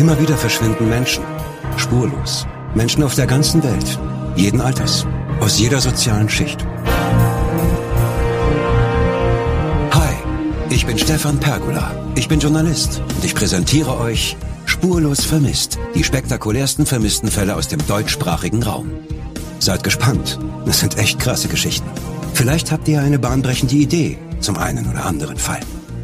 Immer wieder verschwinden Menschen. Spurlos. Menschen auf der ganzen Welt. Jeden Alters. Aus jeder sozialen Schicht. Hi, ich bin Stefan Pergola. Ich bin Journalist und ich präsentiere euch Spurlos vermisst. Die spektakulärsten vermissten Fälle aus dem deutschsprachigen Raum. Seid gespannt. Das sind echt krasse Geschichten. Vielleicht habt ihr eine bahnbrechende Idee zum einen oder anderen Fall.